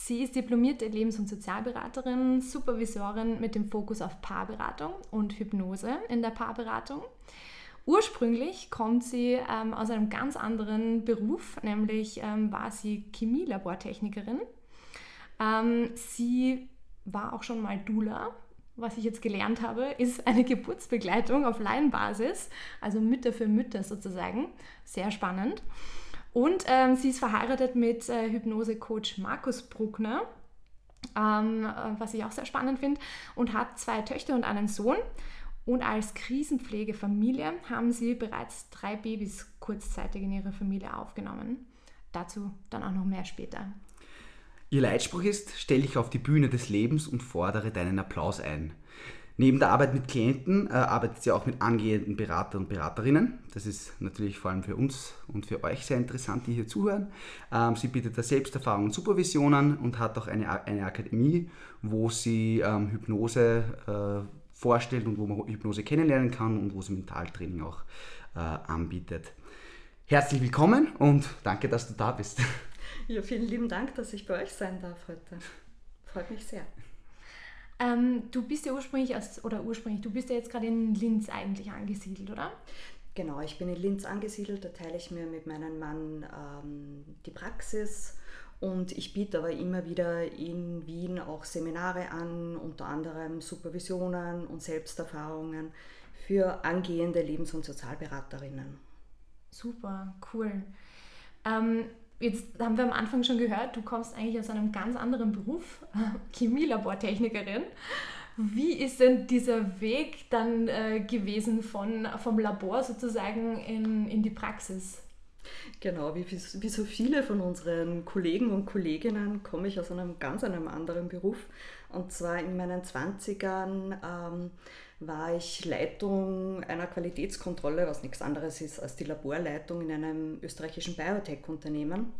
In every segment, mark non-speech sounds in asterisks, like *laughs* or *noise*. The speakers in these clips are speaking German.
Sie ist diplomierte Lebens- und Sozialberaterin, Supervisorin mit dem Fokus auf Paarberatung und Hypnose in der Paarberatung. Ursprünglich kommt sie ähm, aus einem ganz anderen Beruf, nämlich ähm, war sie Chemielabortechnikerin. Ähm, sie war auch schon mal Dula. Was ich jetzt gelernt habe, ist eine *laughs* Geburtsbegleitung auf Laienbasis, also Mütter für Mütter sozusagen. Sehr spannend. Und ähm, sie ist verheiratet mit äh, Hypnose-Coach Markus Bruckner, ähm, äh, was ich auch sehr spannend finde, und hat zwei Töchter und einen Sohn. Und als Krisenpflegefamilie haben sie bereits drei Babys kurzzeitig in ihrer Familie aufgenommen. Dazu dann auch noch mehr später. Ihr Leitspruch ist, stell dich auf die Bühne des Lebens und fordere deinen Applaus ein. Neben der Arbeit mit Klienten äh, arbeitet sie auch mit angehenden Beratern und Beraterinnen. Das ist natürlich vor allem für uns und für euch sehr interessant, die hier zuhören. Ähm, sie bietet da Selbsterfahrung und Supervisionen und hat auch eine, eine Akademie, wo sie ähm, Hypnose äh, vorstellt und wo man Hypnose kennenlernen kann und wo sie Mentaltraining auch äh, anbietet. Herzlich willkommen und danke, dass du da bist. Ja, vielen lieben Dank, dass ich bei euch sein darf heute. Freut mich sehr. Ähm, du bist ja ursprünglich aus, oder ursprünglich, du bist ja jetzt gerade in Linz eigentlich angesiedelt, oder? Genau, ich bin in Linz angesiedelt, da teile ich mir mit meinem Mann ähm, die Praxis und ich biete aber immer wieder in Wien auch Seminare an, unter anderem Supervisionen und Selbsterfahrungen für angehende Lebens- und Sozialberaterinnen. Super, cool. Ähm, Jetzt haben wir am Anfang schon gehört, du kommst eigentlich aus einem ganz anderen Beruf, *laughs* Chemielabortechnikerin. Wie ist denn dieser Weg dann äh, gewesen von, vom Labor sozusagen in, in die Praxis? Genau, wie, wie so viele von unseren Kollegen und Kolleginnen komme ich aus einem ganz einem anderen Beruf. Und zwar in meinen 20ern ähm, war ich Leitung einer Qualitätskontrolle, was nichts anderes ist als die Laborleitung in einem österreichischen Biotech-Unternehmen.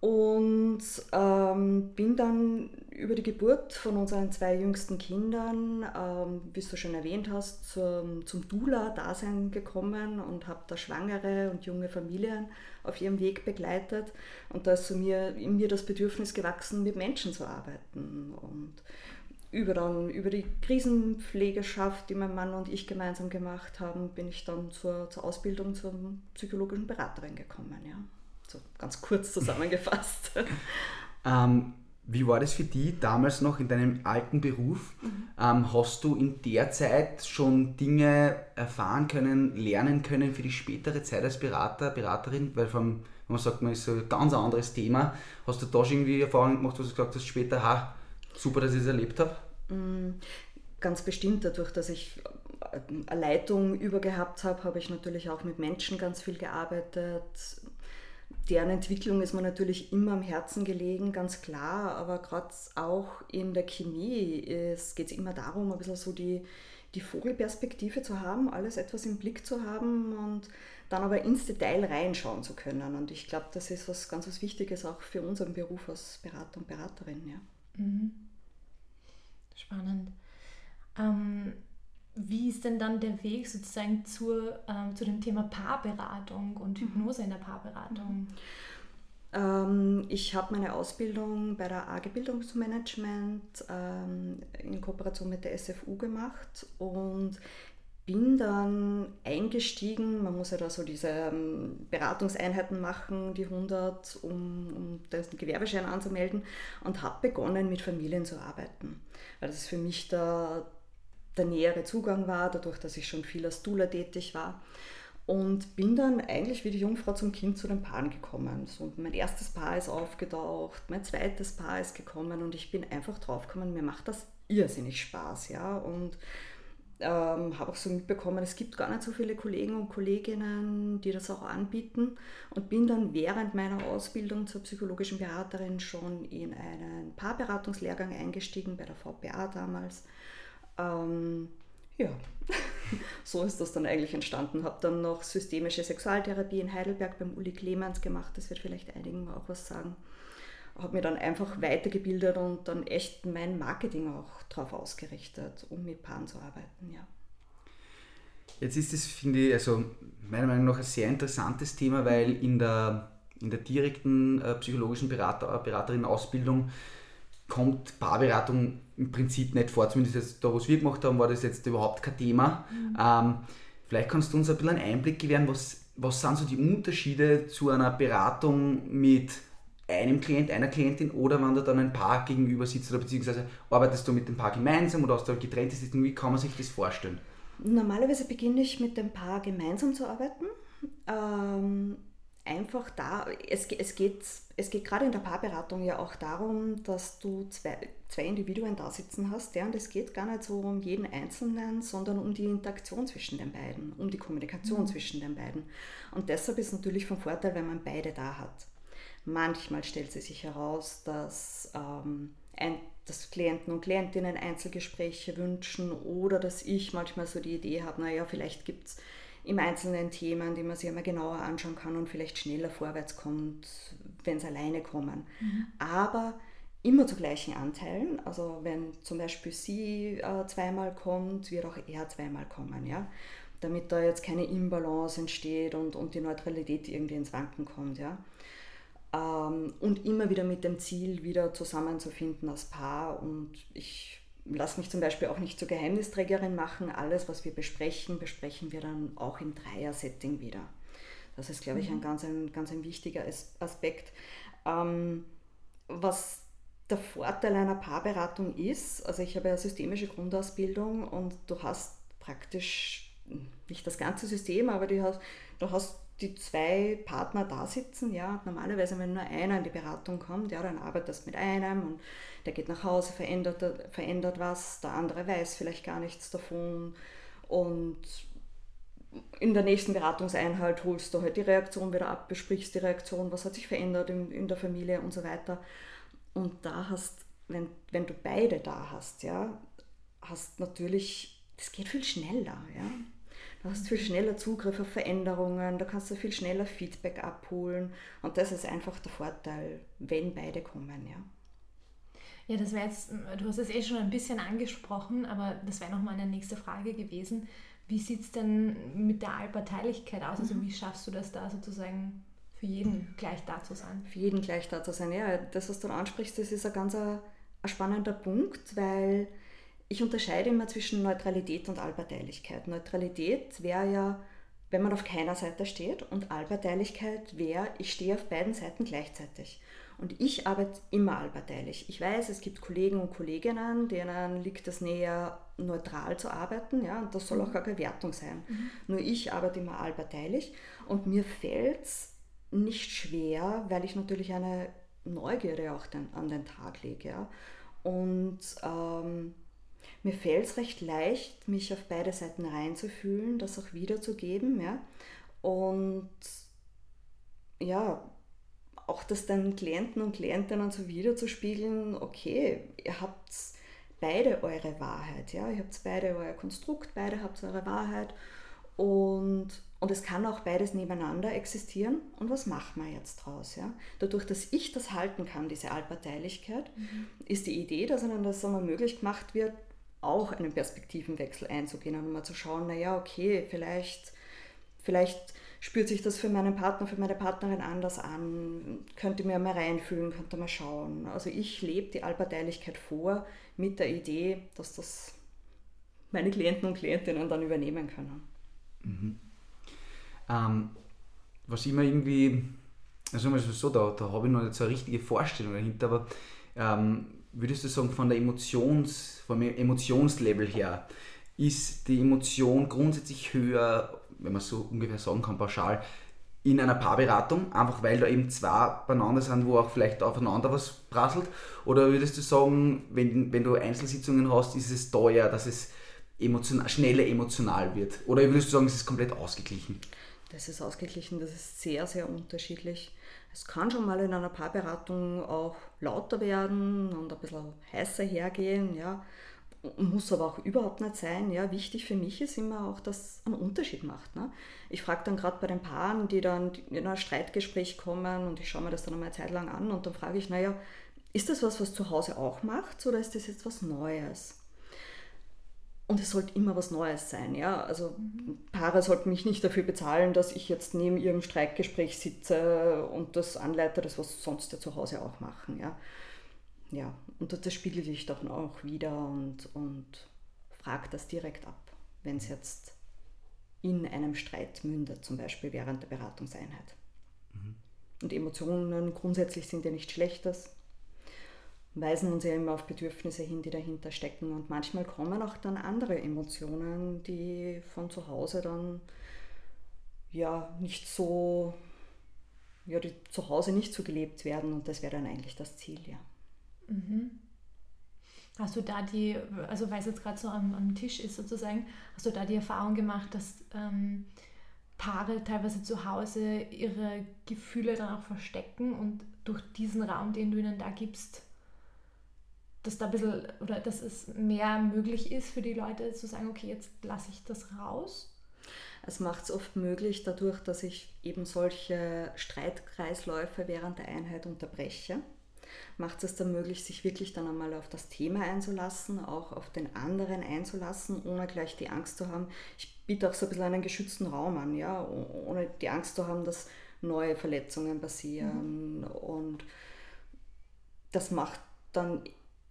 Und ähm, bin dann über die Geburt von unseren zwei jüngsten Kindern, ähm, wie du schon erwähnt hast, zum, zum Dula-Dasein gekommen und habe da schwangere und junge Familien auf ihrem Weg begleitet. Und da ist mir, in mir das Bedürfnis gewachsen, mit Menschen zu arbeiten. Und über, dann, über die Krisenpflegeschaft, die mein Mann und ich gemeinsam gemacht haben, bin ich dann zur, zur Ausbildung zur psychologischen Beraterin gekommen. Ja. So ganz kurz zusammengefasst. *laughs* ähm, wie war das für dich damals noch in deinem alten Beruf? Mhm. Ähm, hast du in der Zeit schon Dinge erfahren können, lernen können für die spätere Zeit als Berater, Beraterin? Weil vom, wenn man sagt, man ist so ein ganz anderes Thema. Hast du da schon irgendwie Erfahrungen gemacht, wo du gesagt hast, später, ha, super, dass ich es erlebt habe? Mm, ganz bestimmt dadurch, dass ich eine Leitung übergehabt habe, habe ich natürlich auch mit Menschen ganz viel gearbeitet. Deren Entwicklung ist mir natürlich immer am Herzen gelegen, ganz klar, aber gerade auch in der Chemie geht es immer darum, ein bisschen so die, die Vogelperspektive zu haben, alles etwas im Blick zu haben und dann aber ins Detail reinschauen zu können. Und ich glaube, das ist was ganz was Wichtiges auch für unseren Beruf als Berater und Beraterin. Ja. Mhm. Spannend. Ähm, wie ist denn dann der Weg sozusagen zur, ähm, zu dem Thema Paarberatung und Hypnose in der Paarberatung? Ähm, ich habe meine Ausbildung bei der AG Bildungsmanagement ähm, in Kooperation mit der SFU gemacht und bin dann eingestiegen, man muss ja da so diese ähm, Beratungseinheiten machen, die 100, um, um den Gewerbeschein anzumelden und habe begonnen mit Familien zu arbeiten, weil das für mich der, der nähere Zugang war, dadurch, dass ich schon viel als Dula tätig war. Und bin dann eigentlich wie die Jungfrau zum Kind zu den Paaren gekommen. So, mein erstes Paar ist aufgetaucht, mein zweites Paar ist gekommen und ich bin einfach draufgekommen, mir macht das irrsinnig Spaß. Ja? Und ähm, habe auch so mitbekommen, es gibt gar nicht so viele Kollegen und Kolleginnen, die das auch anbieten und bin dann während meiner Ausbildung zur psychologischen Beraterin schon in einen Paarberatungslehrgang eingestiegen, bei der VPA damals. Ähm, ja, *laughs* so ist das dann eigentlich entstanden. Habe dann noch systemische Sexualtherapie in Heidelberg beim Uli Clemens gemacht, das wird vielleicht einigen auch was sagen habe mir dann einfach weitergebildet und dann echt mein Marketing auch darauf ausgerichtet, um mit Paaren zu arbeiten. Ja. Jetzt ist es, finde ich, also meiner Meinung nach ein sehr interessantes Thema, weil in der, in der direkten äh, psychologischen Berater, Beraterin-Ausbildung kommt Paarberatung im Prinzip nicht vor. Zumindest jetzt da, was wir gemacht haben, war das jetzt überhaupt kein Thema. Mhm. Ähm, vielleicht kannst du uns ein bisschen einen Einblick gewähren, was, was sind so die Unterschiede zu einer Beratung mit einem Klient, einer Klientin oder wenn du dann ein Paar gegenüber sitzt oder beziehungsweise arbeitest du mit dem Paar gemeinsam oder hast du getrennte Sitzungen, wie kann man sich das vorstellen? Normalerweise beginne ich mit dem Paar gemeinsam zu arbeiten. Ähm, einfach da, es, es, geht, es geht gerade in der Paarberatung ja auch darum, dass du zwei, zwei Individuen da sitzen hast, ja, und es geht gar nicht so um jeden Einzelnen, sondern um die Interaktion zwischen den beiden, um die Kommunikation mhm. zwischen den beiden. Und deshalb ist es natürlich von Vorteil, wenn man beide da hat. Manchmal stellt sie sich heraus, dass, ähm, ein, dass Klienten und Klientinnen Einzelgespräche wünschen oder dass ich manchmal so die Idee habe, naja, vielleicht gibt es im Einzelnen Themen, die man sich einmal genauer anschauen kann und vielleicht schneller vorwärts kommt, wenn es alleine kommen. Mhm. Aber immer zu gleichen Anteilen. Also wenn zum Beispiel sie äh, zweimal kommt, wird auch er zweimal kommen. Ja? Damit da jetzt keine Imbalance entsteht und, und die Neutralität irgendwie ins Wanken kommt. Ja? Ähm, und immer wieder mit dem Ziel, wieder zusammenzufinden als Paar. Und ich lasse mich zum Beispiel auch nicht zur Geheimnisträgerin machen. Alles, was wir besprechen, besprechen wir dann auch im Dreier-Setting wieder. Das ist, glaube ich, ein mhm. ganz, ein ganz ein wichtiger Aspekt. Ähm, was der Vorteil einer Paarberatung ist, also ich habe ja systemische Grundausbildung und du hast praktisch nicht das ganze System, aber du hast, du hast die zwei Partner da sitzen, ja, normalerweise, wenn nur einer in die Beratung kommt, ja, dann arbeitest du mit einem und der geht nach Hause, verändert, verändert was, der andere weiß vielleicht gar nichts davon und in der nächsten Beratungseinheit holst du halt die Reaktion wieder ab, besprichst die Reaktion, was hat sich verändert in, in der Familie und so weiter. Und da hast, wenn, wenn du beide da hast, ja, hast natürlich, das geht viel schneller, ja. Du hast viel schneller Zugriff auf Veränderungen, da kannst du viel schneller Feedback abholen und das ist einfach der Vorteil, wenn beide kommen, ja. Ja, das wäre jetzt, du hast es eh schon ein bisschen angesprochen, aber das wäre nochmal eine nächste Frage gewesen. Wie sieht es denn mit der Allparteilichkeit aus? Also mhm. wie schaffst du das da sozusagen für jeden gleich da zu sein? Für jeden gleich da zu sein, ja. Das, was du ansprichst, das ist ein ganz ein, ein spannender Punkt, weil ich unterscheide immer zwischen Neutralität und Allparteilichkeit. Neutralität wäre ja, wenn man auf keiner Seite steht und Allparteilichkeit wäre, ich stehe auf beiden Seiten gleichzeitig. Und ich arbeite immer allparteilich. Ich weiß, es gibt Kollegen und Kolleginnen, denen liegt es näher, neutral zu arbeiten, ja, und das soll auch gar keine Wertung sein. Mhm. Nur ich arbeite immer allparteilich und mir fällt es nicht schwer, weil ich natürlich eine Neugierde auch den, an den Tag lege. Ja. Und ähm, mir fällt es recht leicht, mich auf beide Seiten reinzufühlen, das auch wiederzugeben. Ja? Und ja, auch das dann Klienten und Klientinnen so wiederzuspiegeln, okay, ihr habt beide eure Wahrheit, ja, ihr habt beide euer Konstrukt, beide habt eure Wahrheit und, und es kann auch beides nebeneinander existieren. Und was machen wir jetzt draus? Ja? Dadurch, dass ich das halten kann, diese Allparteilichkeit, mhm. ist die Idee, dass ihnen das einmal möglich gemacht wird, auch einen Perspektivenwechsel einzugehen und mal zu schauen, naja, okay, vielleicht, vielleicht spürt sich das für meinen Partner, für meine Partnerin anders an, könnte mir mal reinfühlen, könnte mal schauen. Also ich lebe die Allparteilichkeit vor mit der Idee, dass das meine Klienten und Klientinnen dann übernehmen können. Mhm. Ähm, was immer irgendwie, also so, da, da habe ich noch nicht so eine richtige Vorstellung dahinter, aber ähm, würdest du sagen, von der Emotions, vom Emotionslevel her, ist die Emotion grundsätzlich höher, wenn man so ungefähr sagen kann, pauschal, in einer Paarberatung, einfach weil da eben zwei beieinander sind, wo auch vielleicht aufeinander was prasselt? Oder würdest du sagen, wenn, wenn du Einzelsitzungen hast, ist es ja, dass es emotional, schneller emotional wird? Oder würdest du sagen, es ist komplett ausgeglichen? Das ist ausgeglichen, das ist sehr, sehr unterschiedlich. Es kann schon mal in einer Paarberatung auch lauter werden und ein bisschen heißer hergehen, ja. Muss aber auch überhaupt nicht sein. Ja. Wichtig für mich ist immer auch, dass es einen Unterschied macht. Ne? Ich frage dann gerade bei den Paaren, die dann in ein Streitgespräch kommen und ich schaue mir das dann einmal eine Zeit lang an und dann frage ich, naja, ist das was, was zu Hause auch macht oder ist das jetzt was Neues? Und es sollte immer was Neues sein, ja. Also Paare sollten mich nicht dafür bezahlen, dass ich jetzt neben ihrem Streitgespräch sitze und das anleite, das was sonst ja zu Hause auch machen, ja. Ja, und das spiegelt ich dann auch wieder und, und frage das direkt ab, wenn es jetzt in einem Streit mündet, zum Beispiel während der Beratungseinheit. Mhm. Und Emotionen grundsätzlich sind ja nichts Schlechtes weisen uns ja immer auf Bedürfnisse hin, die dahinter stecken. Und manchmal kommen auch dann andere Emotionen, die von zu Hause dann ja nicht so, ja, die zu Hause nicht so gelebt werden. Und das wäre dann eigentlich das Ziel, ja. Mhm. Hast du da die, also weil es jetzt gerade so am, am, Tisch ist sozusagen, hast du da die Erfahrung gemacht, dass ähm, Paare teilweise zu Hause ihre Gefühle dann auch verstecken und durch diesen Raum, den du ihnen da gibst, dass da ein bisschen oder dass es mehr möglich ist für die Leute zu sagen, okay, jetzt lasse ich das raus? Es macht es oft möglich dadurch, dass ich eben solche Streitkreisläufe während der Einheit unterbreche. Macht es dann möglich, sich wirklich dann einmal auf das Thema einzulassen, auch auf den anderen einzulassen, ohne gleich die Angst zu haben. Ich biete auch so ein bisschen einen geschützten Raum an, ja, ohne die Angst zu haben, dass neue Verletzungen passieren. Mhm. Und das macht dann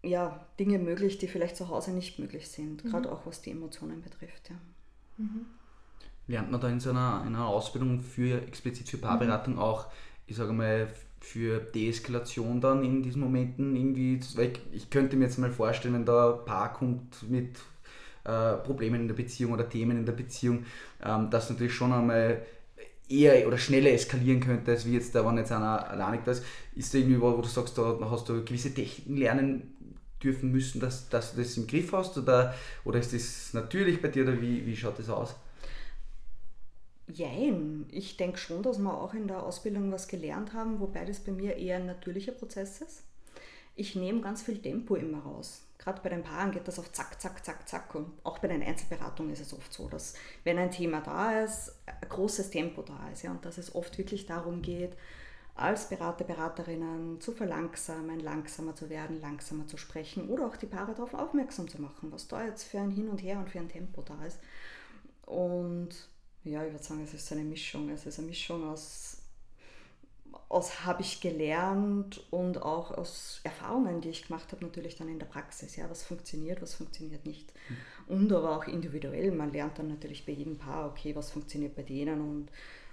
ja, Dinge möglich, die vielleicht zu Hause nicht möglich sind, mhm. gerade auch was die Emotionen betrifft. Ja. Mhm. Lernt man da in so einer, in einer Ausbildung für explizit für Paarberatung mhm. auch, ich sage mal, für Deeskalation dann in diesen Momenten irgendwie, weil ich könnte mir jetzt mal vorstellen, wenn da ein Paar kommt mit äh, Problemen in der Beziehung oder Themen in der Beziehung, ähm, dass natürlich schon einmal eher oder schneller eskalieren könnte, als wie jetzt da, wenn jetzt einer alleinig da ist. Ist da irgendwie, wo du sagst, da hast du gewisse Techniken lernen dürfen müssen, dass, dass du das im Griff hast? Oder, oder ist das natürlich bei dir oder wie, wie schaut das aus? Jein, ich denke schon, dass wir auch in der Ausbildung was gelernt haben, wobei das bei mir eher ein natürlicher Prozess ist. Ich nehme ganz viel Tempo immer raus. Gerade bei den Paaren geht das auf zack, zack, zack, zack. Und auch bei den Einzelberatungen ist es oft so, dass wenn ein Thema da ist, ein großes Tempo da ist. Ja, und dass es oft wirklich darum geht, als Berater, Beraterinnen zu verlangsamen, langsamer zu werden, langsamer zu sprechen oder auch die Paare darauf aufmerksam zu machen, was da jetzt für ein Hin und Her und für ein Tempo da ist. Und ja, ich würde sagen, es ist eine Mischung. Es ist eine Mischung aus, aus habe ich gelernt und auch aus Erfahrungen, die ich gemacht habe, natürlich dann in der Praxis. Ja, was funktioniert, was funktioniert nicht. Mhm. Und aber auch individuell. Man lernt dann natürlich bei jedem Paar, okay, was funktioniert bei denen und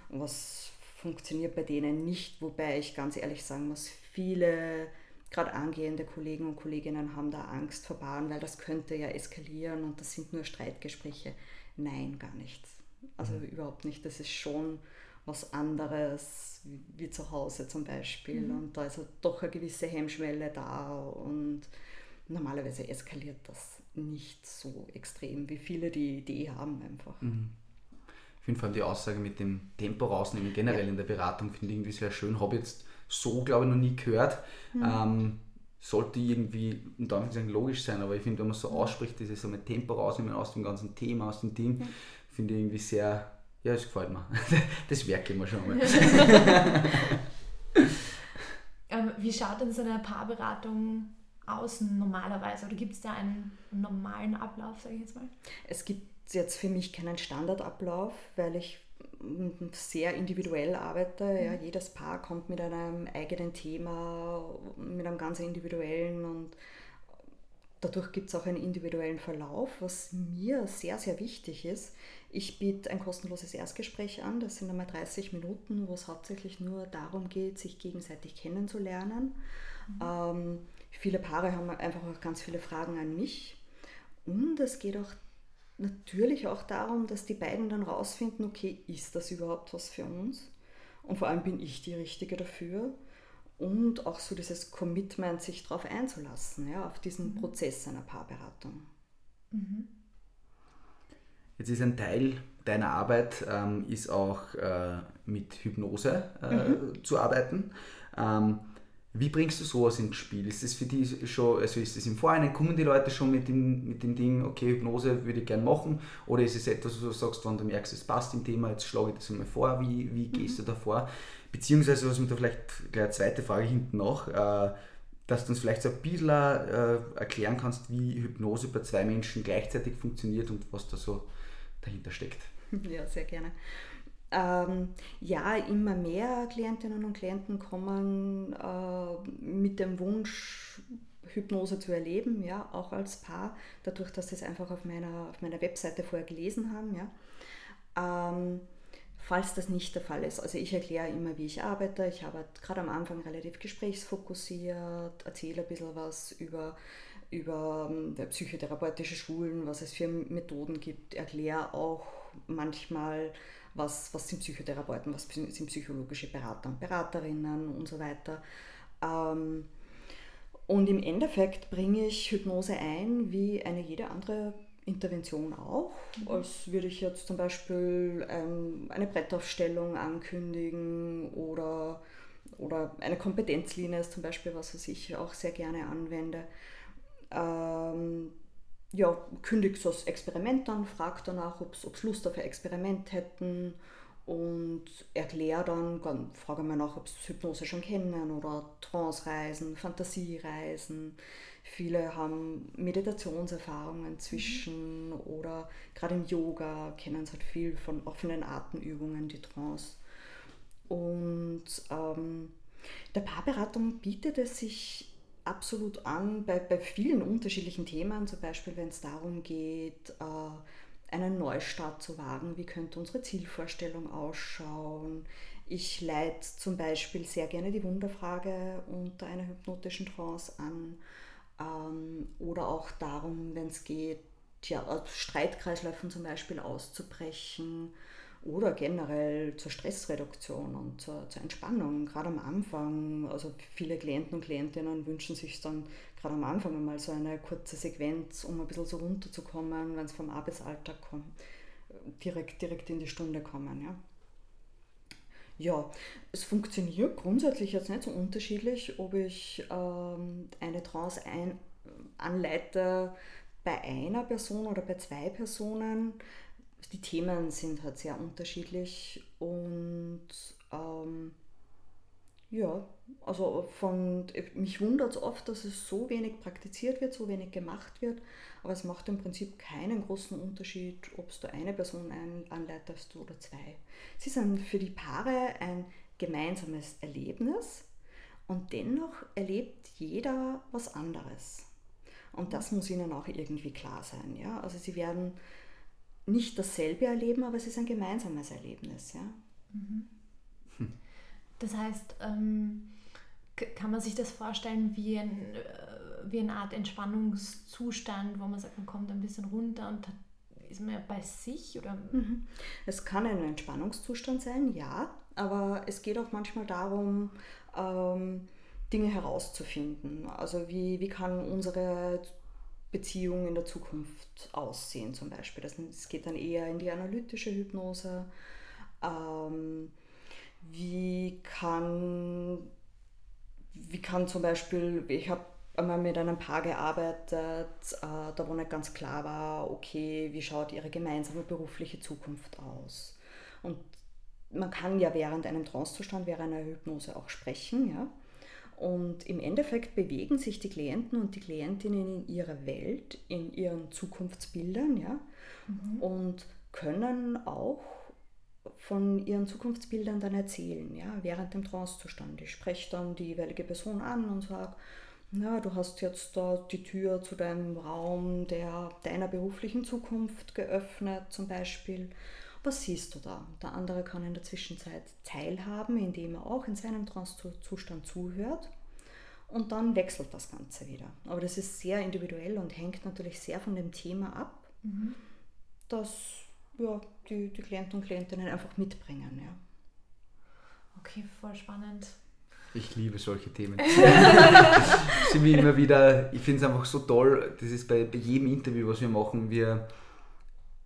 was funktioniert bei denen nicht, wobei ich ganz ehrlich sagen muss, viele gerade angehende Kollegen und Kolleginnen haben da Angst vor Paaren, weil das könnte ja eskalieren und das sind nur Streitgespräche. Nein, gar nichts. Also mhm. überhaupt nicht. Das ist schon was anderes wie zu Hause zum Beispiel. Mhm. Und da ist doch eine gewisse Hemmschwelle da und normalerweise eskaliert das nicht so extrem, wie viele die Idee haben einfach. Mhm. Ich finde vor allem die Aussage mit dem Tempo rausnehmen, generell ja. in der Beratung, finde ich irgendwie sehr schön. Habe jetzt so, glaube ich, noch nie gehört. Mhm. Ähm, sollte irgendwie unter Anführungszeichen logisch sein, aber ich finde, wenn man so ausspricht, dieses so mit Tempo rausnehmen aus dem ganzen Thema, aus dem Team, ja. finde ich irgendwie sehr, ja, es gefällt mir. *laughs* Das werke ich mir schon mal. *laughs* ähm, wie schaut denn so eine Paarberatung aus normalerweise? Oder gibt es da einen normalen Ablauf, sage ich jetzt mal? Es gibt jetzt für mich keinen Standardablauf, weil ich sehr individuell arbeite. Ja, mhm. jedes Paar kommt mit einem eigenen Thema, mit einem ganz individuellen und dadurch gibt es auch einen individuellen Verlauf, was mir sehr, sehr wichtig ist. Ich biete ein kostenloses Erstgespräch an, das sind einmal 30 Minuten, wo es hauptsächlich nur darum geht, sich gegenseitig kennenzulernen. Mhm. Ähm, viele Paare haben einfach auch ganz viele Fragen an mich und es geht auch natürlich auch darum, dass die beiden dann rausfinden, okay, ist das überhaupt was für uns? Und vor allem bin ich die Richtige dafür. Und auch so dieses Commitment, sich darauf einzulassen, ja, auf diesen mhm. Prozess einer Paarberatung. Mhm. Jetzt ist ein Teil deiner Arbeit ähm, ist auch äh, mit Hypnose äh, mhm. zu arbeiten. Ähm, wie bringst du sowas ins Spiel? Ist das für die schon, also ist das im Vorhinein, kommen die Leute schon mit dem, mit dem Ding, okay, Hypnose würde ich gerne machen? Oder ist es etwas, wo du sagst, wenn du merkst, es passt im Thema, jetzt schlage ich das einmal vor, wie, wie gehst mhm. du da vor? Beziehungsweise, was mir da vielleicht gleich eine zweite Frage hinten noch, äh, dass du uns vielleicht so ein bisschen äh, erklären kannst, wie Hypnose bei zwei Menschen gleichzeitig funktioniert und was da so dahinter steckt. *laughs* Ja, sehr gerne. Ähm, ja, immer mehr Klientinnen und Klienten kommen äh, mit dem Wunsch, Hypnose zu erleben, ja, auch als Paar, dadurch, dass sie es einfach auf meiner, auf meiner Webseite vorher gelesen haben. Ja. Ähm, falls das nicht der Fall ist, also ich erkläre immer, wie ich arbeite. Ich arbeite gerade am Anfang relativ gesprächsfokussiert, erzähle ein bisschen was über, über ähm, psychotherapeutische Schulen, was es für Methoden gibt, erkläre auch manchmal was, was sind Psychotherapeuten, was sind psychologische Berater und Beraterinnen und so weiter. Ähm, und im Endeffekt bringe ich Hypnose ein, wie eine jede andere Intervention auch. Mhm. Als würde ich jetzt zum Beispiel ähm, eine Brettaufstellung ankündigen oder, oder eine Kompetenzlinie ist zum Beispiel was, was ich auch sehr gerne anwende. Ja, kündigt das Experiment an, fragt danach, ob sie Lust auf ein Experiment hätten und erkläre dann, frage mal nach, ob sie Hypnose schon kennen oder Trance-Reisen, Fantasiereisen. Viele haben Meditationserfahrungen zwischen mhm. oder gerade im Yoga kennen sie halt viel von offenen Atemübungen, die Trance. Und ähm, der Paarberatung bietet es sich absolut an bei, bei vielen unterschiedlichen Themen, zum Beispiel wenn es darum geht, äh, einen Neustart zu wagen, wie könnte unsere Zielvorstellung ausschauen. Ich leite zum Beispiel sehr gerne die Wunderfrage unter einer hypnotischen Trance an ähm, oder auch darum, wenn es geht, ja, aus Streitkreisläufen zum Beispiel auszubrechen oder generell zur Stressreduktion und zur, zur, Entspannung, gerade am Anfang. Also viele Klienten und Klientinnen wünschen sich dann gerade am Anfang einmal so eine kurze Sequenz, um ein bisschen so runterzukommen, wenn es vom Arbeitsalltag kommt, direkt, direkt in die Stunde kommen. Ja. Ja, es funktioniert grundsätzlich jetzt nicht so unterschiedlich, ob ich ähm, eine Trance ein, anleite bei einer Person oder bei zwei Personen die Themen sind halt sehr unterschiedlich und ähm, ja, also von, mich wundert es oft, dass es so wenig praktiziert wird, so wenig gemacht wird, aber es macht im Prinzip keinen großen Unterschied, ob du eine Person anleitest oder zwei. Sie sind für die Paare ein gemeinsames Erlebnis und dennoch erlebt jeder was anderes. Und das muss ihnen auch irgendwie klar sein. Ja? Also sie werden nicht dasselbe erleben, aber es ist ein gemeinsames Erlebnis. Ja? Mhm. Das heißt, ähm, kann man sich das vorstellen wie, ein, äh, wie eine Art Entspannungszustand, wo man sagt, man kommt ein bisschen runter und ist man ja bei sich? Oder? Mhm. Es kann ein Entspannungszustand sein, ja, aber es geht auch manchmal darum, ähm, Dinge herauszufinden. Also wie, wie kann unsere Beziehung in der Zukunft aussehen zum Beispiel. Es geht dann eher in die analytische Hypnose. Ähm, wie, kann, wie kann zum Beispiel, ich habe einmal mit einem Paar gearbeitet, äh, da wo nicht ganz klar war, okay, wie schaut ihre gemeinsame berufliche Zukunft aus. Und man kann ja während einem Trancezustand, während einer Hypnose auch sprechen, ja. Und im Endeffekt bewegen sich die Klienten und die Klientinnen in ihrer Welt, in ihren Zukunftsbildern, ja, mhm. und können auch von ihren Zukunftsbildern dann erzählen, ja, während dem Trancezustand. Ich spreche dann die jeweilige Person an und sage, na, du hast jetzt da die Tür zu deinem Raum der, deiner beruflichen Zukunft geöffnet, zum Beispiel. Was siehst du da? Der andere kann in der Zwischenzeit teilhaben, indem er auch in seinem Trance-Zustand zuhört. Und dann wechselt das Ganze wieder. Aber das ist sehr individuell und hängt natürlich sehr von dem Thema ab, mhm. das ja, die, die Klienten und Klientinnen einfach mitbringen. Ja. Okay, voll spannend. Ich liebe solche Themen. *laughs* ich immer wieder, ich finde es einfach so toll, das ist bei, bei jedem Interview, was wir machen, wir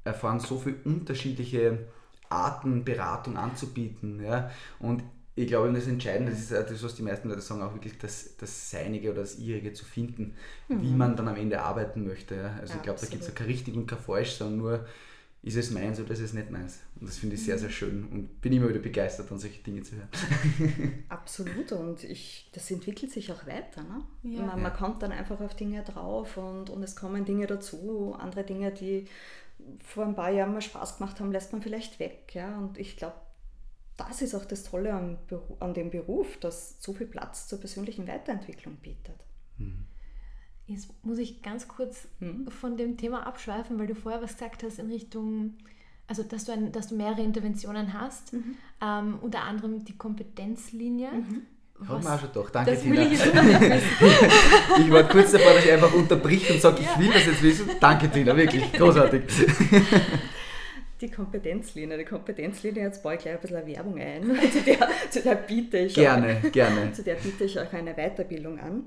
erfahren so viele unterschiedliche Arten, Beratung anzubieten. Ja? Und ich glaube, das Entscheidende das ist das, was die meisten Leute sagen, auch wirklich das, das Seinige oder das Ihrige zu finden, mhm. wie man dann am Ende arbeiten möchte. Ja? Also ja, ich glaube, da gibt es kein richtig und kein falsch, sondern nur, ist es meins oder ist es nicht meins? Und das finde ich sehr, sehr schön und bin immer wieder begeistert, an solche Dinge zu hören. *laughs* Absolut und ich, das entwickelt sich auch weiter. Ne? Ja. Man, man, kommt dann einfach auf Dinge drauf und, und es kommen Dinge dazu, andere Dinge, die vor ein paar Jahren mal Spaß gemacht haben, lässt man vielleicht weg. Ja? Und ich glaube, das ist auch das Tolle an, an dem Beruf, dass so viel Platz zur persönlichen Weiterentwicklung bietet. Mhm. Jetzt muss ich ganz kurz mhm. von dem Thema abschweifen, weil du vorher was gesagt hast in Richtung, also dass du, ein, dass du mehrere Interventionen hast, mhm. ähm, unter anderem die Kompetenzlinie. Haben wir auch schon doch. Danke, das Tina. ich, *laughs* ich war kurz davor, dass ich einfach unterbricht und sage, ja. ich will das jetzt wissen. Danke, Tina, wirklich großartig. *laughs* Die Kompetenzlinie. Die Kompetenzlinie, jetzt baue ich gleich ein bisschen Werbung ein. *laughs* Zu der, zu der biete ich gerne, auch, gerne. Zu der biete ich euch eine Weiterbildung an.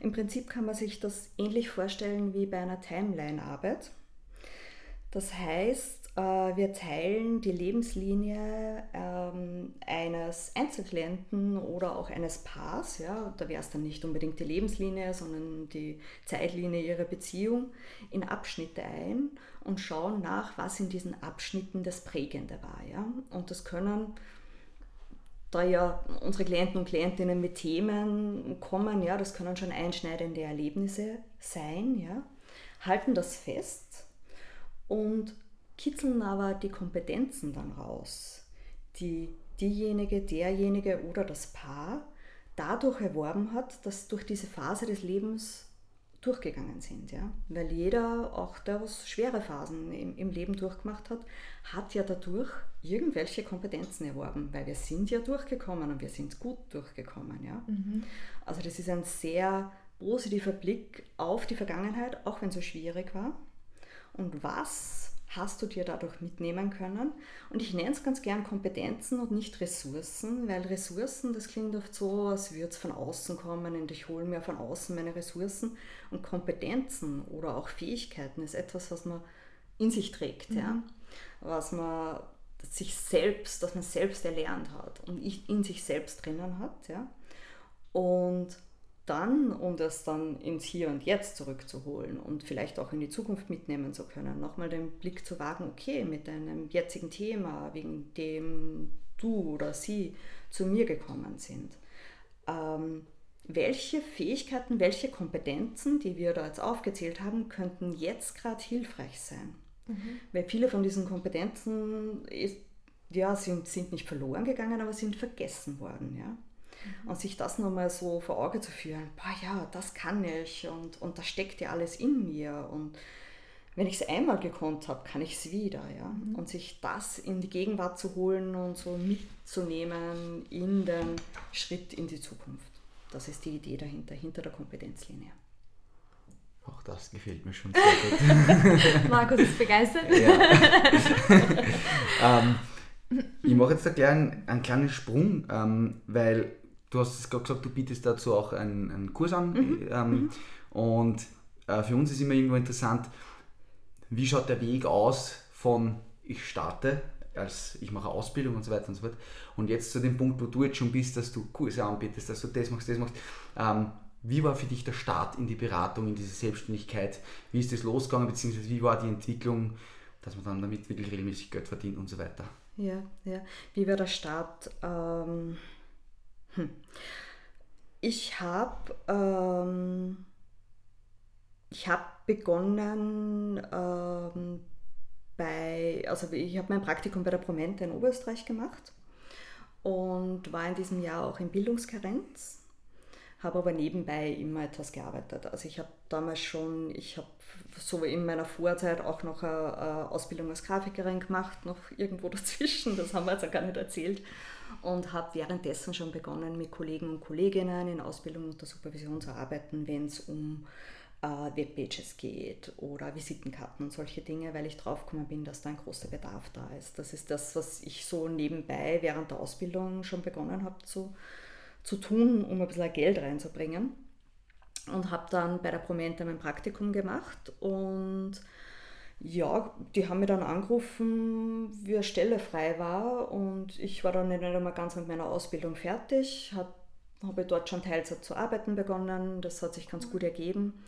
Im Prinzip kann man sich das ähnlich vorstellen wie bei einer Timeline-Arbeit. Das heißt, äh, wir teilen die Lebenslinie ähm, eines Einzelklienten oder auch eines Paars, ja, da wäre es dann nicht unbedingt die Lebenslinie, sondern die Zeitlinie ihrer Beziehung, in Abschnitte ein und schauen nach, was in diesen Abschnitten das Prägende war. Ja. Und das können da ja unsere Klienten und Klientinnen mit Themen kommen, ja, das können schon einschneidende Erlebnisse sein, ja, halten das fest und kitzeln aber die Kompetenzen dann raus, die diejenige, derjenige oder das Paar dadurch erworben hat, dass durch diese Phase des Lebens durchgegangen sind. Ja? Weil jeder, auch der was schwere Phasen im, im Leben durchgemacht hat, hat ja dadurch irgendwelche Kompetenzen erworben, weil wir sind ja durchgekommen und wir sind gut durchgekommen. Ja? Mhm. Also das ist ein sehr positiver Blick auf die Vergangenheit, auch wenn es so schwierig war. Und was hast du dir dadurch mitnehmen können. Und ich nenne es ganz gern Kompetenzen und nicht Ressourcen, weil Ressourcen, das klingt oft so, als würde es von außen kommen und ich hole mir von außen meine Ressourcen. Und Kompetenzen oder auch Fähigkeiten ist etwas, was man in sich trägt, mhm. ja? was man sich selbst, dass man selbst erlernt hat und in sich selbst drinnen hat. Ja? Und dann, um das dann ins Hier und Jetzt zurückzuholen und vielleicht auch in die Zukunft mitnehmen zu können, nochmal den Blick zu wagen, okay, mit deinem jetzigen Thema, wegen dem du oder sie zu mir gekommen sind. Ähm, welche Fähigkeiten, welche Kompetenzen, die wir da jetzt aufgezählt haben, könnten jetzt gerade hilfreich sein? Mhm. Weil viele von diesen Kompetenzen ist, ja, sind, sind nicht verloren gegangen, aber sind vergessen worden. Ja? Mhm. Und sich das nochmal so vor Augen zu führen, boah ja, das kann ich und, und das steckt ja alles in mir und wenn ich es einmal gekonnt habe, kann ich es wieder. Ja? Mhm. Und sich das in die Gegenwart zu holen und so mitzunehmen in den Schritt in die Zukunft. Das ist die Idee dahinter, hinter der Kompetenzlinie. Auch das gefällt mir schon sehr gut. *laughs* Markus ist begeistert. *laughs* ähm, ich mache jetzt da einen, einen kleinen Sprung, ähm, weil du hast es gerade gesagt, du bietest dazu auch einen, einen Kurs an. Mhm. Ähm, mhm. Und äh, für uns ist immer irgendwo interessant, wie schaut der Weg aus von ich starte, als ich mache Ausbildung und so weiter und so fort. Und jetzt zu dem Punkt, wo du jetzt schon bist, dass du Kurse anbietest, dass du das machst, das machst. Ähm, wie war für dich der Start in die Beratung, in diese Selbstständigkeit? Wie ist das losgegangen, beziehungsweise wie war die Entwicklung, dass man dann damit wirklich regelmäßig Geld verdient und so weiter? Ja, ja. Wie war der Start? Ähm hm. Ich habe ähm, hab begonnen ähm, bei, also ich habe mein Praktikum bei der Promente in Oberösterreich gemacht und war in diesem Jahr auch in Bildungskarenz, habe aber nebenbei immer etwas gearbeitet. Also ich habe damals schon, ich habe so in meiner Vorzeit auch noch eine, eine Ausbildung als Grafikerin gemacht, noch irgendwo *laughs* dazwischen, das haben wir jetzt auch gar nicht erzählt und habe währenddessen schon begonnen, mit Kollegen und Kolleginnen in Ausbildung und der Supervision zu arbeiten, wenn es um äh, Webpages geht oder Visitenkarten und solche Dinge, weil ich draufgekommen bin, dass da ein großer Bedarf da ist. Das ist das, was ich so nebenbei während der Ausbildung schon begonnen habe zu, zu tun, um ein bisschen Geld reinzubringen. Und habe dann bei der Promente mein Praktikum gemacht und Ja, die haben mich dann angerufen, wie eine Stelle frei war. Und ich war dann nicht einmal ganz mit meiner Ausbildung fertig, habe habe dort schon Teilzeit zu arbeiten begonnen, das hat sich ganz gut ergeben.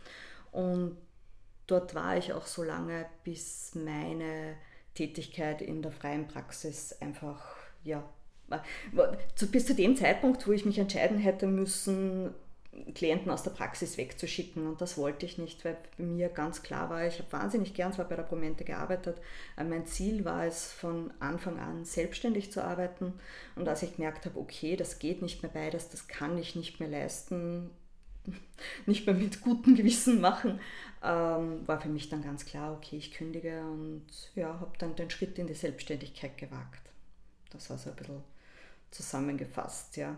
Und dort war ich auch so lange, bis meine Tätigkeit in der freien Praxis einfach, ja, bis zu dem Zeitpunkt, wo ich mich entscheiden hätte müssen, Klienten aus der Praxis wegzuschicken. Und das wollte ich nicht, weil bei mir ganz klar war, ich habe wahnsinnig gern zwar bei der Promente gearbeitet, mein Ziel war es von Anfang an selbstständig zu arbeiten. Und als ich gemerkt habe, okay, das geht nicht mehr beides, das kann ich nicht mehr leisten, *laughs* nicht mehr mit gutem Gewissen machen, ähm, war für mich dann ganz klar, okay, ich kündige und ja, habe dann den Schritt in die Selbstständigkeit gewagt. Das war so ein bisschen zusammengefasst, ja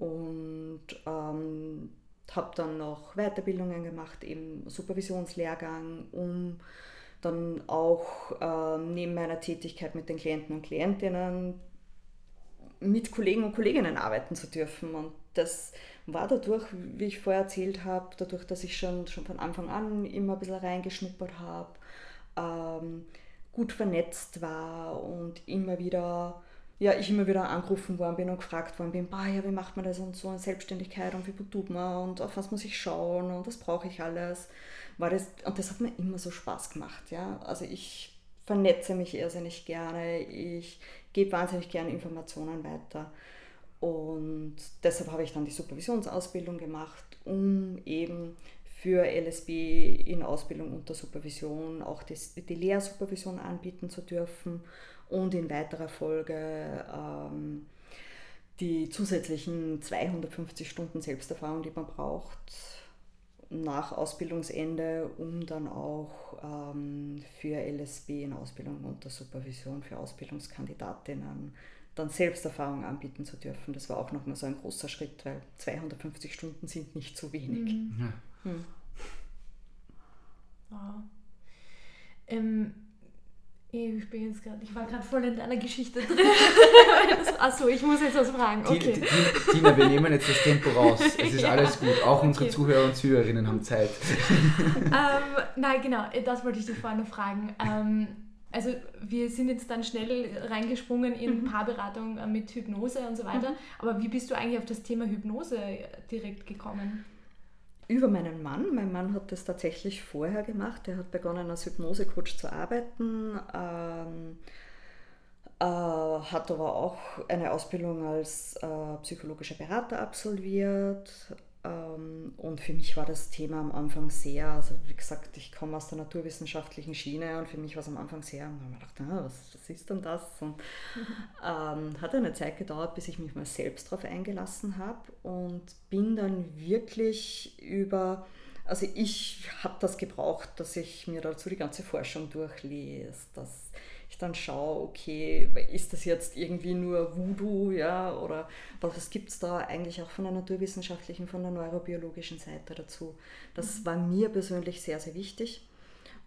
und ähm, habe dann noch Weiterbildungen gemacht, eben Supervisionslehrgang, um dann auch ähm, neben meiner Tätigkeit mit den Klienten und Klientinnen mit Kollegen und Kolleginnen arbeiten zu dürfen. Und das war dadurch, wie ich vorher erzählt habe, dadurch, dass ich schon, schon von Anfang an immer ein bisschen reingeschnuppert habe, ähm, gut vernetzt war und immer wieder ja, ich immer wieder angerufen worden bin und gefragt worden bin, bah, ja, wie macht man das und so in Selbstständigkeit und wie tut man und auf was muss ich schauen und was brauche ich alles. War das, und das hat mir immer so Spaß gemacht. Ja? Also ich vernetze mich irrsinnig gerne, ich gebe wahnsinnig gerne Informationen weiter. Und deshalb habe ich dann die Supervisionsausbildung gemacht, um eben für LSB in Ausbildung unter Supervision auch die, die Lehrsupervision anbieten zu dürfen und in weiterer Folge ähm, die zusätzlichen 250 Stunden Selbsterfahrung, die man braucht nach Ausbildungsende, um dann auch ähm, für LSB in Ausbildung unter Supervision für Ausbildungskandidatinnen dann Selbsterfahrung anbieten zu dürfen. Das war auch nochmal so ein großer Schritt, weil 250 Stunden sind nicht zu wenig. Mhm. Ja. Hm. Wow. Ähm, ich bin jetzt gerade, ich war gerade voll in deiner Geschichte drin. *laughs* Achso, ich muss jetzt was fragen. Okay. Tina, wir nehmen jetzt das Tempo raus. Es ist *laughs* ja. alles gut. Auch unsere okay. Zuhörer und Zuhörerinnen haben Zeit. *laughs* ähm, nein, genau, das wollte ich dich vorhin noch fragen. Ähm, also wir sind jetzt dann schnell reingesprungen in mhm. Paarberatung mit Hypnose und so weiter. Mhm. Aber wie bist du eigentlich auf das Thema Hypnose direkt gekommen? Über meinen Mann. Mein Mann hat das tatsächlich vorher gemacht. Er hat begonnen als Hypnosecoach zu arbeiten, ähm, äh, hat aber auch eine Ausbildung als äh, psychologischer Berater absolviert, und für mich war das Thema am Anfang sehr, also wie gesagt, ich komme aus der naturwissenschaftlichen Schiene und für mich war es am Anfang sehr, und man dachte, ah, was, was ist denn das? Und *laughs* ähm, hat eine Zeit gedauert, bis ich mich mal selbst darauf eingelassen habe und bin dann wirklich über, also ich habe das gebraucht, dass ich mir dazu die ganze Forschung durchlese, dass ich dann schaue, okay, ist das jetzt irgendwie nur Voodoo, ja, oder was gibt es da eigentlich auch von der naturwissenschaftlichen, von der neurobiologischen Seite dazu? Das mhm. war mir persönlich sehr, sehr wichtig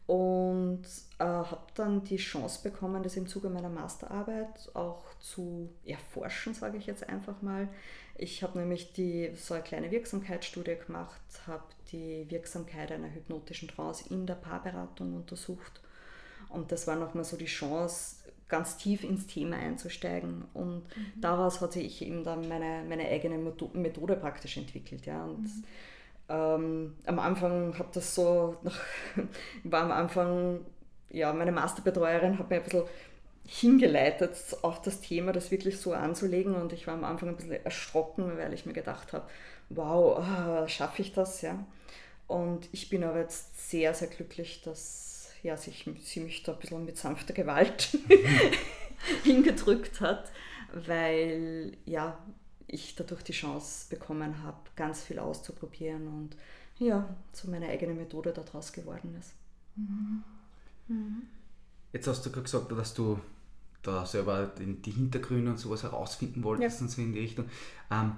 und äh, habe dann die Chance bekommen, das im Zuge meiner Masterarbeit auch zu erforschen, sage ich jetzt einfach mal. Ich habe nämlich die, so eine kleine Wirksamkeitsstudie gemacht, habe die Wirksamkeit einer hypnotischen Trance in der Paarberatung untersucht und das war nochmal so die Chance, ganz tief ins Thema einzusteigen. Und mhm. daraus hat sich eben dann meine, meine eigene Methode praktisch entwickelt. Ja. Und mhm. ähm, am Anfang hat das so, nach, *laughs* war am Anfang, ja, meine Masterbetreuerin hat mir ein bisschen hingeleitet auf das Thema, das wirklich so anzulegen. Und ich war am Anfang ein bisschen erschrocken, weil ich mir gedacht habe, wow, ah, schaffe ich das? Ja. Und ich bin aber jetzt sehr, sehr glücklich, dass ja, sich, sie mich da ein bisschen mit sanfter Gewalt *laughs* hingedrückt hat, weil ja, ich dadurch die Chance bekommen habe, ganz viel auszuprobieren und ja, so meine eigene Methode daraus geworden ist. Mhm. Mhm. Jetzt hast du gerade gesagt, dass du da selber die Hintergründe und sowas herausfinden wolltest ja. und so in die Richtung. Ähm,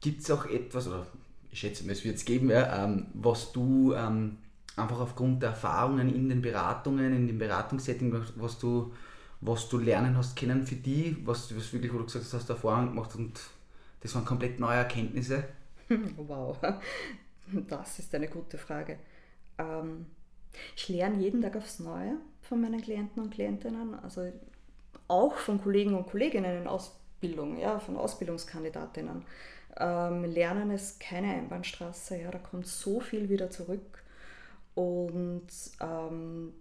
Gibt es auch etwas, oder ich schätze es wird es geben, ja, ähm, was du ähm, einfach aufgrund der Erfahrungen in den Beratungen, in dem Beratungssetting, was du, was du lernen hast können für die, was, was wirklich, wo du gesagt hast, hast du Erfahrungen gemacht und das waren komplett neue Erkenntnisse? *laughs* Wow, das ist eine gute Frage. Ähm, Ich lerne jeden Tag aufs Neue von meinen Klienten und Klientinnen, also auch von Kollegen und Kolleginnen in Ausbildung, ja, von Ausbildungskandidatinnen. Ähm, Lernen ist keine Einbahnstraße, ja, da kommt so viel wieder zurück. Und ähm,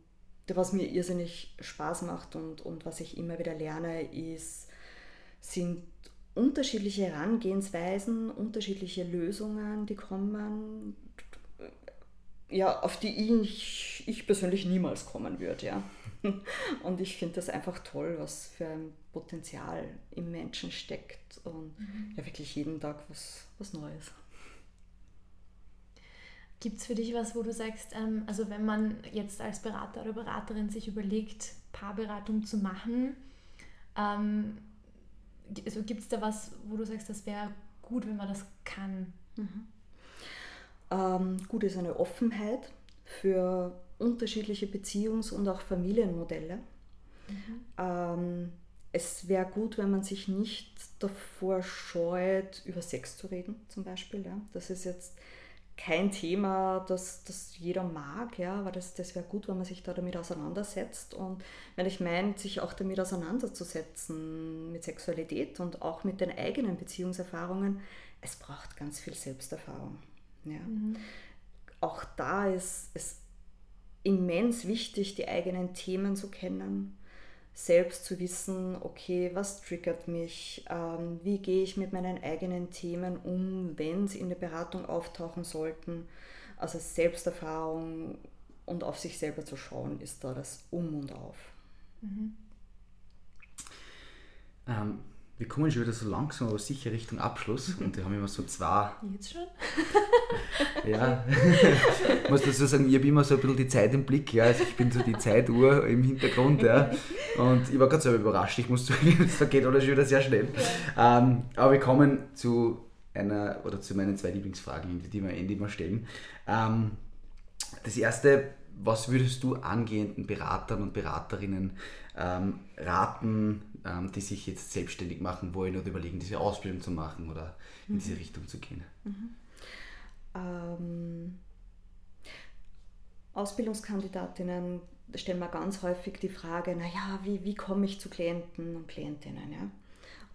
was mir irrsinnig Spaß macht und, und was ich immer wieder lerne, ist, sind unterschiedliche Herangehensweisen, unterschiedliche Lösungen, die kommen, ja, auf die ich, ich persönlich niemals kommen würde. Ja. *laughs* Und ich finde das einfach toll, was für ein Potenzial im Menschen steckt und mhm. ja wirklich jeden Tag was, was Neues. Gibt es für dich was, wo du sagst, ähm, also wenn man jetzt als Berater oder Beraterin sich überlegt, Paarberatung zu machen, ähm, also gibt es da was, wo du sagst, das wäre gut, wenn man das kann? Mhm. Ähm, gut ist eine Offenheit für unterschiedliche Beziehungs- und auch Familienmodelle. Mhm. Ähm, es wäre gut, wenn man sich nicht davor scheut, über Sex zu reden, zum Beispiel. Ja. Das ist jetzt kein Thema, das, das jeder mag, ja, aber das, das wäre gut, wenn man sich da damit auseinandersetzt. Und wenn ich meine, sich auch damit auseinanderzusetzen, mit Sexualität und auch mit den eigenen Beziehungserfahrungen, es braucht ganz viel Selbsterfahrung. Ja. Mhm. Auch da ist es immens wichtig, die eigenen Themen zu kennen, selbst zu wissen, okay, was triggert mich, ähm, wie gehe ich mit meinen eigenen Themen um, wenn sie in der Beratung auftauchen sollten. Also Selbsterfahrung und auf sich selber zu schauen, ist da das Um und Auf. Mhm. Ähm, wir kommen schon wieder so langsam, aber sicher Richtung Abschluss. *laughs* Und wir haben immer so zwei. Jetzt schon? *laughs* ja. ich *laughs* muss dazu sagen, ich habe immer so ein bisschen die Zeit im Blick. Ja. Also ich bin so die Zeituhr im Hintergrund. Ja. Und ich war gerade selber überrascht. Ich muss zugeben, es vergeht alles schon wieder sehr schnell. Ähm, aber wir kommen zu einer oder zu meinen zwei Lieblingsfragen, die wir am Ende immer stellen. Ähm, das erste, was würdest du angehenden Beratern und Beraterinnen ähm, raten, ähm, die sich jetzt selbstständig machen wollen oder überlegen, diese Ausbildung zu machen oder in mhm. diese Richtung zu gehen? Mhm. Ähm, Ausbildungskandidatinnen stellen mir ganz häufig die Frage, naja, wie, wie komme ich zu Klienten und Klientinnen? Ja?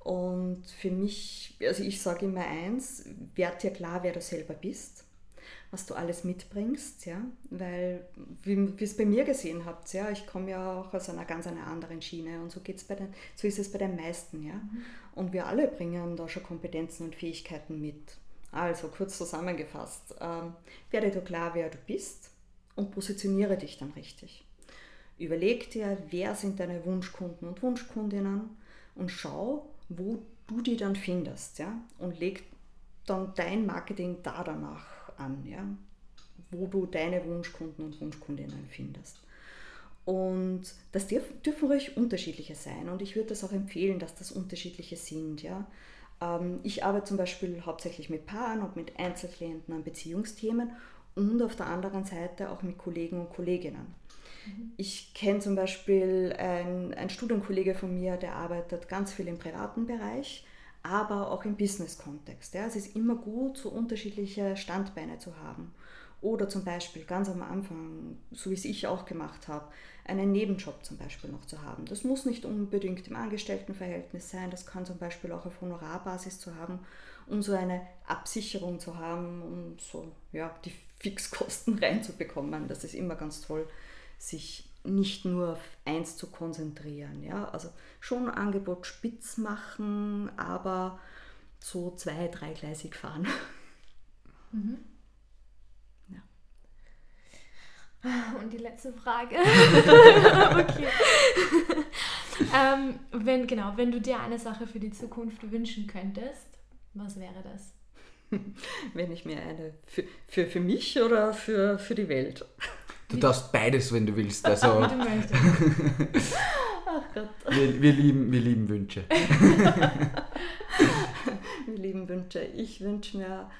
Und für mich, also ich sage immer eins, werd dir klar, wer du selber bist was du alles mitbringst, ja, weil, wie es bei mir gesehen habt, ja, ich komme ja auch aus einer ganz einer anderen Schiene und so geht's bei den, so ist es bei den meisten, ja. Mhm. Und wir alle bringen da schon Kompetenzen und Fähigkeiten mit. Also kurz zusammengefasst, ähm, werde dir klar, wer du bist und positioniere dich dann richtig. Überleg dir, wer sind deine Wunschkunden und Wunschkundinnen und schau, wo du die dann findest, ja, und leg dann dein Marketing da danach an, ja, wo du deine Wunschkunden und Wunschkundinnen findest. Und das dürfen ruhig unterschiedliche sein und ich würde das auch empfehlen, dass das unterschiedliche sind. Ja. Ähm, ich arbeite zum Beispiel hauptsächlich mit Paaren und mit Einzelklienten an Beziehungsthemen und auf der anderen Seite auch mit Kollegen und Kolleginnen. Mhm. Ich kenne zum Beispiel einen Studienkollege von mir, der arbeitet ganz viel im privaten Bereich aber auch im Business-Kontext. Ja. Es ist immer gut, so unterschiedliche Standbeine zu haben. Oder zum Beispiel ganz am Anfang, so wie es ich auch gemacht habe, einen Nebenjob zum Beispiel noch zu haben. Das muss nicht unbedingt im Angestelltenverhältnis sein, das kann zum Beispiel auch auf Honorarbasis zu haben, um so eine Absicherung zu haben, um so ja, die Fixkosten *laughs* reinzubekommen. Das ist immer ganz toll, sich nicht nur auf eins zu konzentrieren. Ja? Also schon Angebot spitz machen, aber so zwei-, dreigleisig fahren. Mhm. Ja. Und die letzte Frage. *laughs* okay. ähm, wenn, genau, wenn du dir eine Sache für die Zukunft wünschen könntest, was wäre das? *laughs* Wenn ich mir eine für, für, für mich oder für, für die Welt? Du darfst beides, wenn du willst. Also, *laughs* du möchtest. Ach Gott. Wir, wir, lieben, wir lieben Wünsche. *laughs* wir lieben Wünsche. Ich wünsche mir,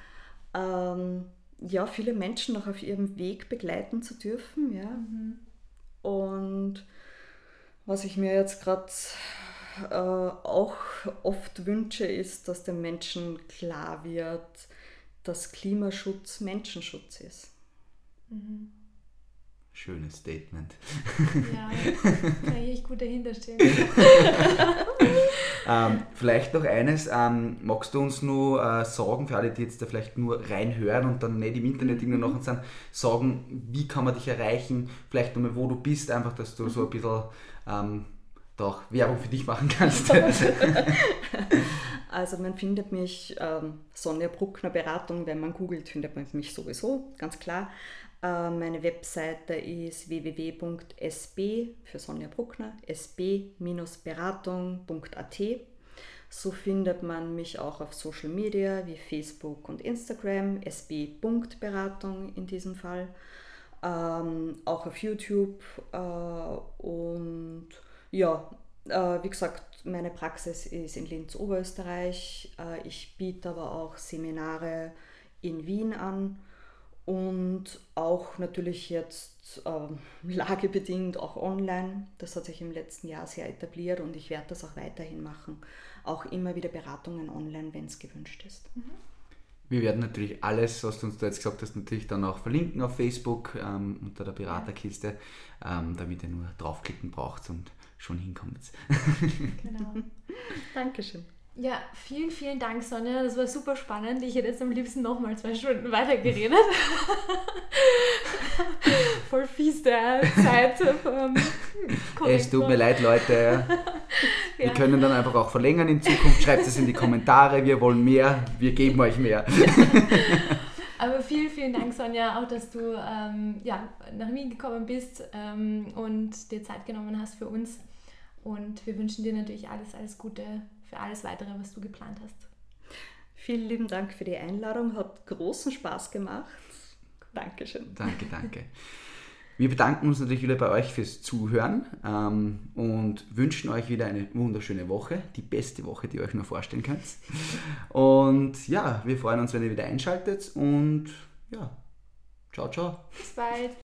ähm, ja, viele Menschen noch auf ihrem Weg begleiten zu dürfen. Ja. Mhm. Und was ich mir jetzt gerade äh, auch oft wünsche, ist, dass den Menschen klar wird, dass Klimaschutz Menschenschutz ist. Mhm. Schönes Statement. Ja, *laughs* kann ich gut dahinter stehen. *laughs* ähm, vielleicht noch eines, ähm, magst du uns nur äh, sagen, für alle, die jetzt da vielleicht nur reinhören und dann nicht im Internet irgendwo mhm. noch sind, sagen, wie kann man dich erreichen, vielleicht nochmal, wo du bist, einfach, dass du so ein bisschen ähm, doch Werbung für dich machen kannst. *laughs* also man findet mich, ähm, Sonja Bruckner Beratung, wenn man googelt, findet man mich sowieso, ganz klar. Äh, meine Webseite ist www.sb für Sonja Bruckner, sb-beratung.at. So findet man mich auch auf Social Media wie Facebook und Instagram, sb.beratung in diesem Fall, ähm, auch auf YouTube äh, und ja, äh, wie gesagt, meine Praxis ist in Linz, Oberösterreich. Äh, ich biete aber auch Seminare in Wien an und auch natürlich jetzt äh, *laughs* lagebedingt auch online. Das hat sich im letzten Jahr sehr etabliert und ich werde das auch weiterhin machen. Auch immer wieder Beratungen online, wenn es gewünscht ist. Mhm. Wir werden natürlich alles, was du uns da jetzt gesagt hast, natürlich dann auch verlinken auf Facebook ähm, unter der Beraterkiste, ähm, damit ihr nur draufklicken braucht und schon hinkommt. genau. *laughs* Dankeschön. Ja, vielen, vielen Dank, Sonja. Das war super spannend. Ich hätte jetzt am liebsten nochmal zwei Stunden weitergeredet. *laughs* Voll fies der Zeit. Ähm, es tut mir leid, Leute. *laughs* Wir ja. können dann einfach auch verlängern in Zukunft. Schreibt es in die Kommentare. Wir wollen mehr. Wir geben euch mehr. Aber vielen, vielen Dank, Sonja, auch, dass du ähm, ja, nach Wien gekommen bist ähm, und dir Zeit genommen hast für uns. Und wir wünschen dir natürlich alles, alles Gute für alles weitere, was du geplant hast. Vielen lieben Dank für die Einladung, hat großen Spaß gemacht. Dankeschön. Danke, danke. Wir bedanken uns natürlich wieder bei euch fürs Zuhören ähm, und wünschen euch wieder eine wunderschöne Woche, die beste Woche, die ihr euch nur vorstellen könnt. Und ja, wir freuen uns, wenn ihr wieder einschaltet und ja, ciao, ciao. Bis bald.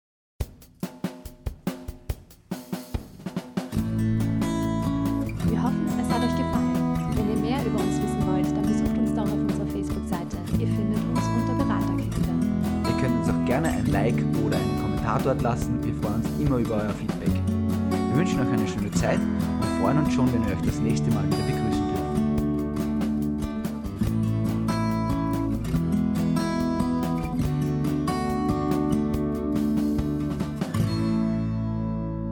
Like oder einen Kommentar dort lassen. Wir freuen uns immer über euch. Feedback. Wir wünschen euch eine schöne Zeit und freuen uns schon, wenn wir euch das nächste Mal wieder begrüßen.